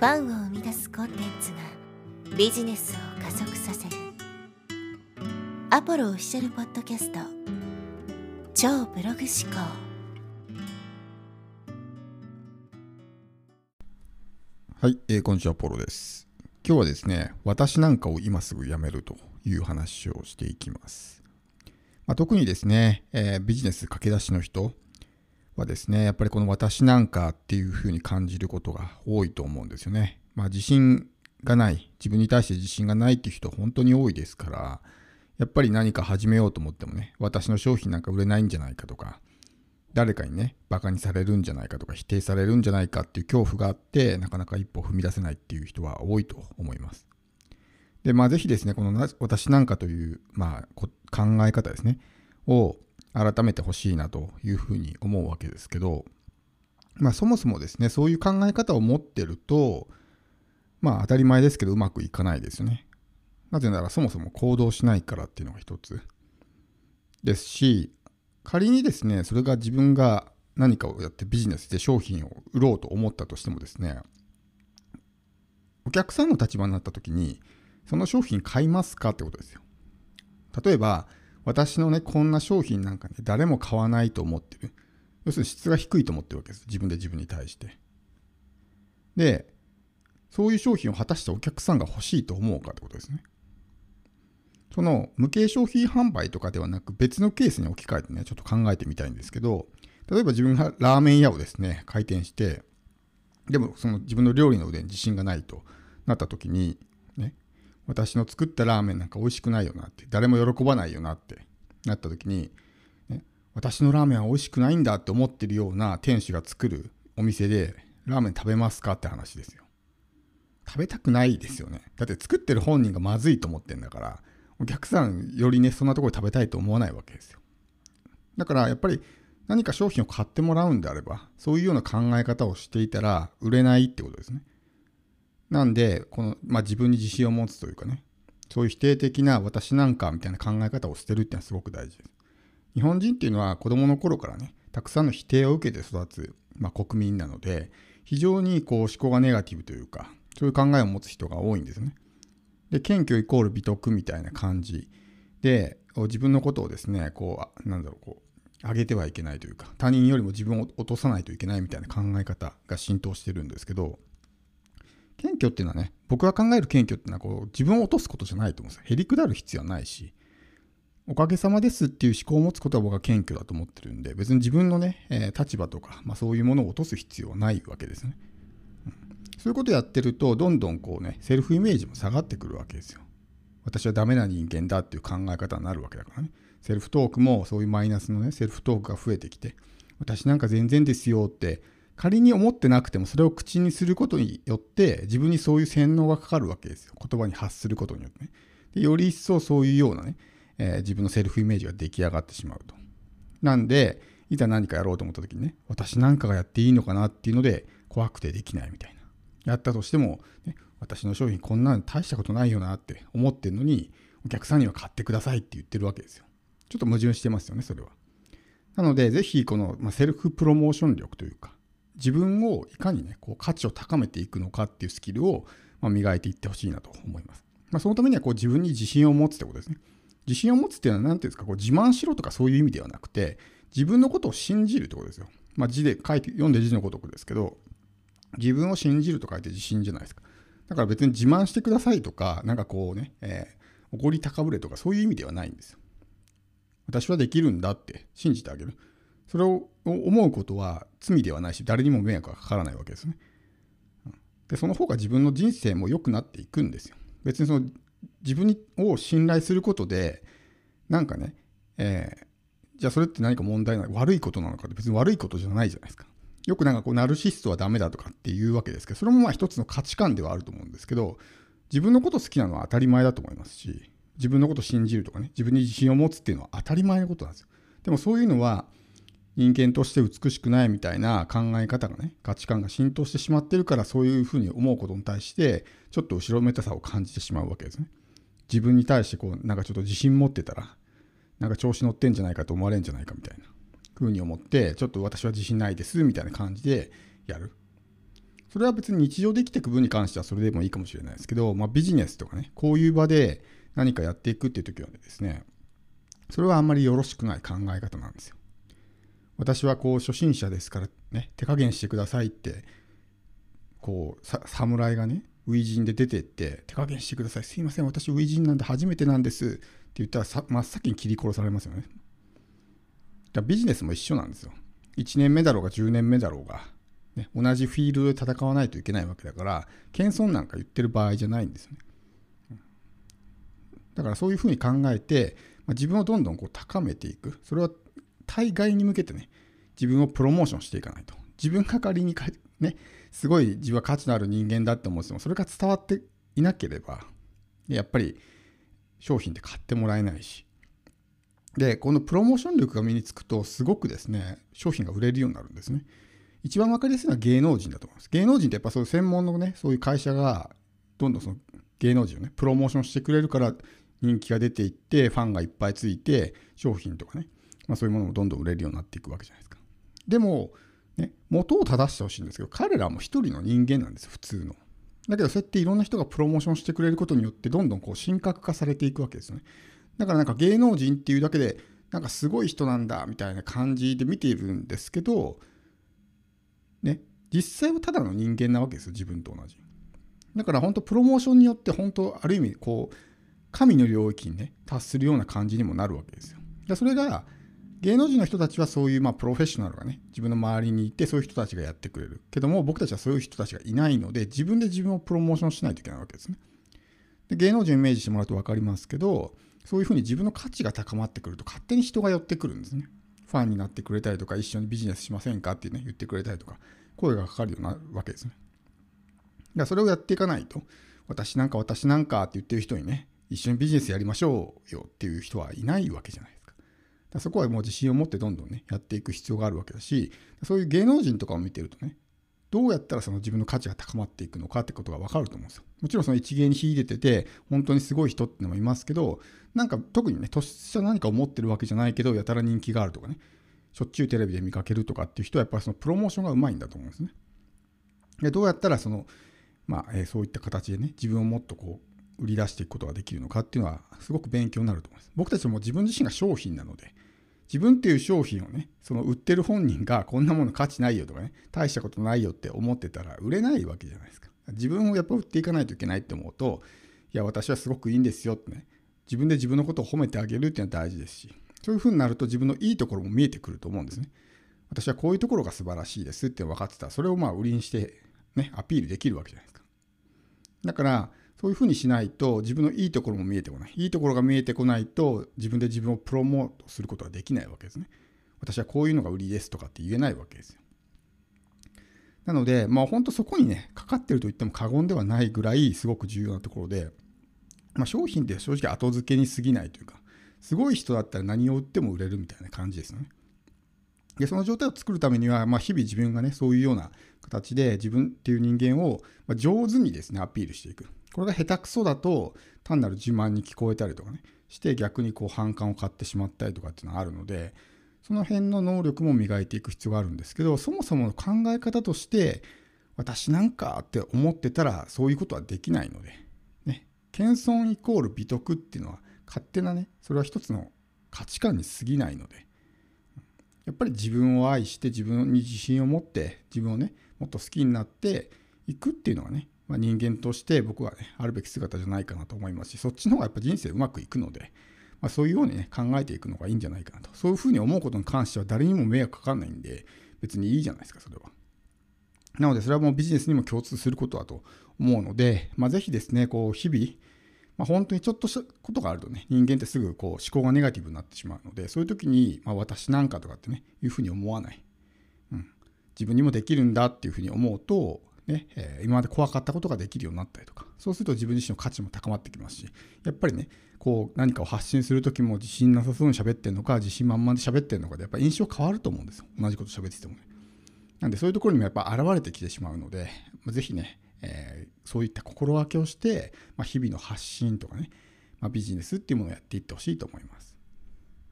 ファンを生み出すコンテンツがビジネスを加速させるアポロオフィシャルポッドキャスト超ブログ思考はい、えーこんにちは、ポロです。今日はですね、私なんかを今すぐ辞めるという話をしていきます。まあ、特にですね、えービジネス駆け出しの人はですね、やっぱりこの私なんかっていうふうに感じることが多いと思うんですよね。まあ、自信がない、自分に対して自信がないっていう人本当に多いですから、やっぱり何か始めようと思ってもね、私の商品なんか売れないんじゃないかとか、誰かにね、バカにされるんじゃないかとか、否定されるんじゃないかっていう恐怖があって、なかなか一歩踏み出せないっていう人は多いと思います。で、まあ、ぜひですね、この私なんかという、まあ、考え方ですね、を改めてほしいなというふうに思うわけですけど、まあ、そもそもですね、そういう考え方を持ってると、まあ、当たり前ですけど、うまくいかないですよね。なぜなら、そもそも行動しないからっていうのが一つですし、仮にですね、それが自分が何かをやってビジネスで商品を売ろうと思ったとしてもですね、お客さんの立場になった時に、その商品買いますかってことですよ。例えば、私のね、こんな商品なんかね、誰も買わないと思ってる。要するに質が低いと思ってるわけです。自分で自分に対して。で、そういう商品を果たしてお客さんが欲しいと思うかってことですね。その無形商品販売とかではなく別のケースに置き換えてね、ちょっと考えてみたいんですけど、例えば自分がラーメン屋をですね、開店して、でもその自分の料理の腕に自信がないとなった時に、私の作ったラーメンなんか美味しくないよなって、誰も喜ばないよなってなった時に、ね、私のラーメンは美味しくないんだって思ってるような店主が作るお店でラーメン食べますかって話ですよ。食べたくないですよね。だって作ってる本人がまずいと思ってんだから、お客さんよりね、そんなとこで食べたいと思わないわけですよ。だからやっぱり何か商品を買ってもらうんであれば、そういうような考え方をしていたら売れないってことですね。なんで、この、まあ、自分に自信を持つというかね、そういう否定的な私なんかみたいな考え方を捨てるっていうのはすごく大事です。日本人っていうのは子供の頃からね、たくさんの否定を受けて育つ、まあ、国民なので、非常にこう思考がネガティブというか、そういう考えを持つ人が多いんですね。で、謙虚イコール美徳みたいな感じで、自分のことをですね、こう、なんだろう、こう、上げてはいけないというか、他人よりも自分を落とさないといけないみたいな考え方が浸透してるんですけど、謙虚っていうのはね、僕が考える謙虚っていうのはこう自分を落とすことじゃないと思うんですよ。へりくだる必要はないし、おかげさまですっていう思考を持つことは僕は謙虚だと思ってるんで、別に自分のね、えー立場とか、まあ、そういうものを落とす必要はないわけですね。うんそういうことをやってると、どんどんこうね、セルフイメージも下がってくるわけですよ。私はダメな人間だっていう考え方になるわけだからね。セルフトークもそういうマイナスのね、セルフトークが増えてきて、私なんか全然ですよって、仮に思ってなくてもそれを口にすることによって自分にそういう洗脳がかかるわけですよ。言葉に発することによってね。でより一層そういうようなね、えー自分のセルフイメージが出来上がってしまうと。なんで、いざ何かやろうと思った時にね、私なんかがやっていいのかなっていうので怖くてできないみたいな。やったとしても、ね、私の商品こんなの大したことないよなって思ってるのに、お客さんには買ってくださいって言ってるわけですよ。ちょっと矛盾してますよね、それは。なので、ぜひこの、まあ、セルフプロモーション力というか、自分をいかにね、こう価値を高めていくのかっていうスキルを、ま、磨いていってほしいなと思います。まあ、そのためにはこう自分に自信を持つってことですね。自信を持つっていうのは何ていうんですか、こう自慢しろとかそういう意味ではなくて、自分のことを信じるってことですよ。まあ、字で書いて、読んで字のごとくですけど、自分を信じると書いて自信じゃないですか。だから別に自慢してくださいとか、なんかこうね、えー、怒り高ぶれとかそういう意味ではないんですよ。私はできるんだって信じてあげる。それを思うことは罪ではないし、誰にも迷惑がかからないわけですね。で、その方が自分の人生も良くなっていくんですよ。別にその自分を信頼することで、なんかね、えーじゃあそれって何か問題ない悪いことなのかって別に悪いことじゃないじゃないですか。よくなんかこうナルシストはダメだとかっていうわけですけど、それもまあ一つの価値観ではあると思うんですけど、自分のこと好きなのは当たり前だと思いますし、自分のこと信じるとかね、自分に自信を持つっていうのは当たり前のことなんですよ。でもそういうのは人間として美しくないみたいな考え方がね、価値観が浸透してしまってるからそういうふうに思うことに対して、ちょっと後ろめたさを感じてしまうわけですね。自分に対してこう、なんかちょっと自信持ってたら、なんか調子乗ってんじゃないかと思われるんじゃないかみたいな風に思って、ちょっと私は自信ないですみたいな感じでやる。それは別に日常で生きていく分に関してはそれでもいいかもしれないですけど、まあ、ビジネスとかね、こういう場で何かやっていくっていう時はですね、それはあんまりよろしくない考え方なんですよ。私はこう初心者ですからね、手加減してくださいって、こう、侍がね、初陣で出てって、手加減してください。すいません、私初陣なんで初めてなんです。って言ったら真っ先に切り殺されますよね。だビジネスも一緒なんですよ。1年目だろうが10年目だろうが、ね、同じフィールドで戦わないといけないわけだから、謙遜なんか言ってる場合じゃないんですよね。だからそういうふうに考えて、まあ、自分をどんどんこう高めていく。それは対外に向けてね、自分をプロモーションしていかないと。自分が仮にか、ね、すごい自分は価値のある人間だって思っても、それが伝わっていなければ、やっぱり商品って買ってもらえないし。で、このプロモーション力が身につくと、すごくですね、商品が売れるようになるんですね。一番分かりやすいのは芸能人だと思います。芸能人ってやっぱそういう専門のね、そういう会社が、どんどんその芸能人をね、プロモーションしてくれるから人気が出ていって、ファンがいっぱいついて、商品とかね、まあ、そういうものもどんどん売れるようになっていくわけじゃないですか。でも、ね、元を正してほしいんですけど、彼らも一人の人間なんです、普通の。だけど、そうやっていろんな人がプロモーションしてくれることによって、どんどんこう神格化されていくわけですよね。だからなんか芸能人っていうだけで、なんかすごい人なんだみたいな感じで見ているんですけど、ね、実際はただの人間なわけですよ、自分と同じ。だから本当プロモーションによって本当ある意味こう神の領域にね達するような感じにもなるわけですよ。それが芸能人の人たちはそういうまあプロフェッショナルがね自分の周りにいてそういう人たちがやってくれるけども僕たちはそういう人たちがいないので自分で自分をプロモーションしないといけないわけですね。で芸能人をイメージしてもらうと分かりますけどそういうふうに自分の価値が高まってくると勝手に人が寄ってくるんですね。ファンになってくれたりとか一緒にビジネスしませんかってね言ってくれたりとか声がかかるようなわけですね。だからそれをやっていかないと私なんか私なんかって言ってる人にね一緒にビジネスやりましょうよっていう人はいないわけじゃないです。そこはもう自信を持ってどんどんね、やっていく必要があるわけだし、そういう芸能人とかを見てるとね、どうやったらその自分の価値が高まっていくのかってことが分かると思うんですよ。もちろんその一芸に秀でてて、本当にすごい人ってのもいますけど、なんか特にね、突出何かを持ってるわけじゃないけど、やたら人気があるとかね、しょっちゅうテレビで見かけるとかっていう人はやっぱりそのプロモーションがうまいんだと思うんですね。でどうやったらその、まあ、えー、そういった形でね、自分をもっとこう、売り出していくことができるのかっていうのはすごく勉強になると思います。僕たちも自分自身が商品なので、自分っていう商品をね、その売ってる本人がこんなもの価値ないよとかね、大したことないよって思ってたら売れないわけじゃないですか。自分をやっぱ売っていかないといけないって思うと、いや、私はすごくいいんですよってね、自分で自分のことを褒めてあげるっていうのは大事ですし、そういうふうになると自分のいいところも見えてくると思うんですね。私はこういうところが素晴らしいですって分かってたら、それをまあ売りにしてね、アピールできるわけじゃないですか。だから、そういうふうにしないと自分のいいところも見えてこない。いいところが見えてこないと自分で自分をプロモートすることができないわけですね。私はこういうのが売りですとかって言えないわけですよ。なので、まあ本当そこにね、かかってると言っても過言ではないぐらいすごく重要なところで、まあ、商品って正直後付けに過ぎないというか、すごい人だったら何を売っても売れるみたいな感じですよね。で、その状態を作るためには、まあ、日々自分がね、そういうような形で自分っていう人間を上手にですね、アピールしていく。これが下手くそだと単なる自慢に聞こえたりとかねして逆にこう反感を買ってしまったりとかっていうのはあるのでその辺の能力も磨いていく必要があるんですけどそもそもの考え方として私なんかって思ってたらそういうことはできないので、ね、謙遜イコール美徳っていうのは勝手なねそれは一つの価値観に過ぎないのでやっぱり自分を愛して自分に自信を持って自分をねもっと好きになっていくっていうのがねまあ、人間として僕はね、あるべき姿じゃないかなと思いますし、そっちの方がやっぱ人生うまくいくので、まあ、そういうようにね、考えていくのがいいんじゃないかなと。そういうふうに思うことに関しては誰にも迷惑かかんないんで、別にいいじゃないですか、それは。なので、それはもうビジネスにも共通することだと思うので、まあ、ぜひですね、こう、日々、まあ、本当にちょっとしたことがあるとね、人間ってすぐこう思考がネガティブになってしまうので、そういう時に、まあ、私なんかとかってね、いうふうに思わない。うん。自分にもできるんだっていうふうに思うと、ね、え、今まで怖かったことができるようになったりとか、そうすると自分自身の価値も高まってきますし、やっぱりね、こう何かを発信するときも自信なさそうに喋ってるのか、自信満々で喋ってるのかで、やっぱ印象変わると思うんですよ。同じこと喋っててもね。なんでそういうところにもやっぱ現れてきてしまうので、ぜひね、えー、そういった心がけをして、まあ、日々の発信とかね、まあ、ビジネスっていうものをやっていってほしいと思います。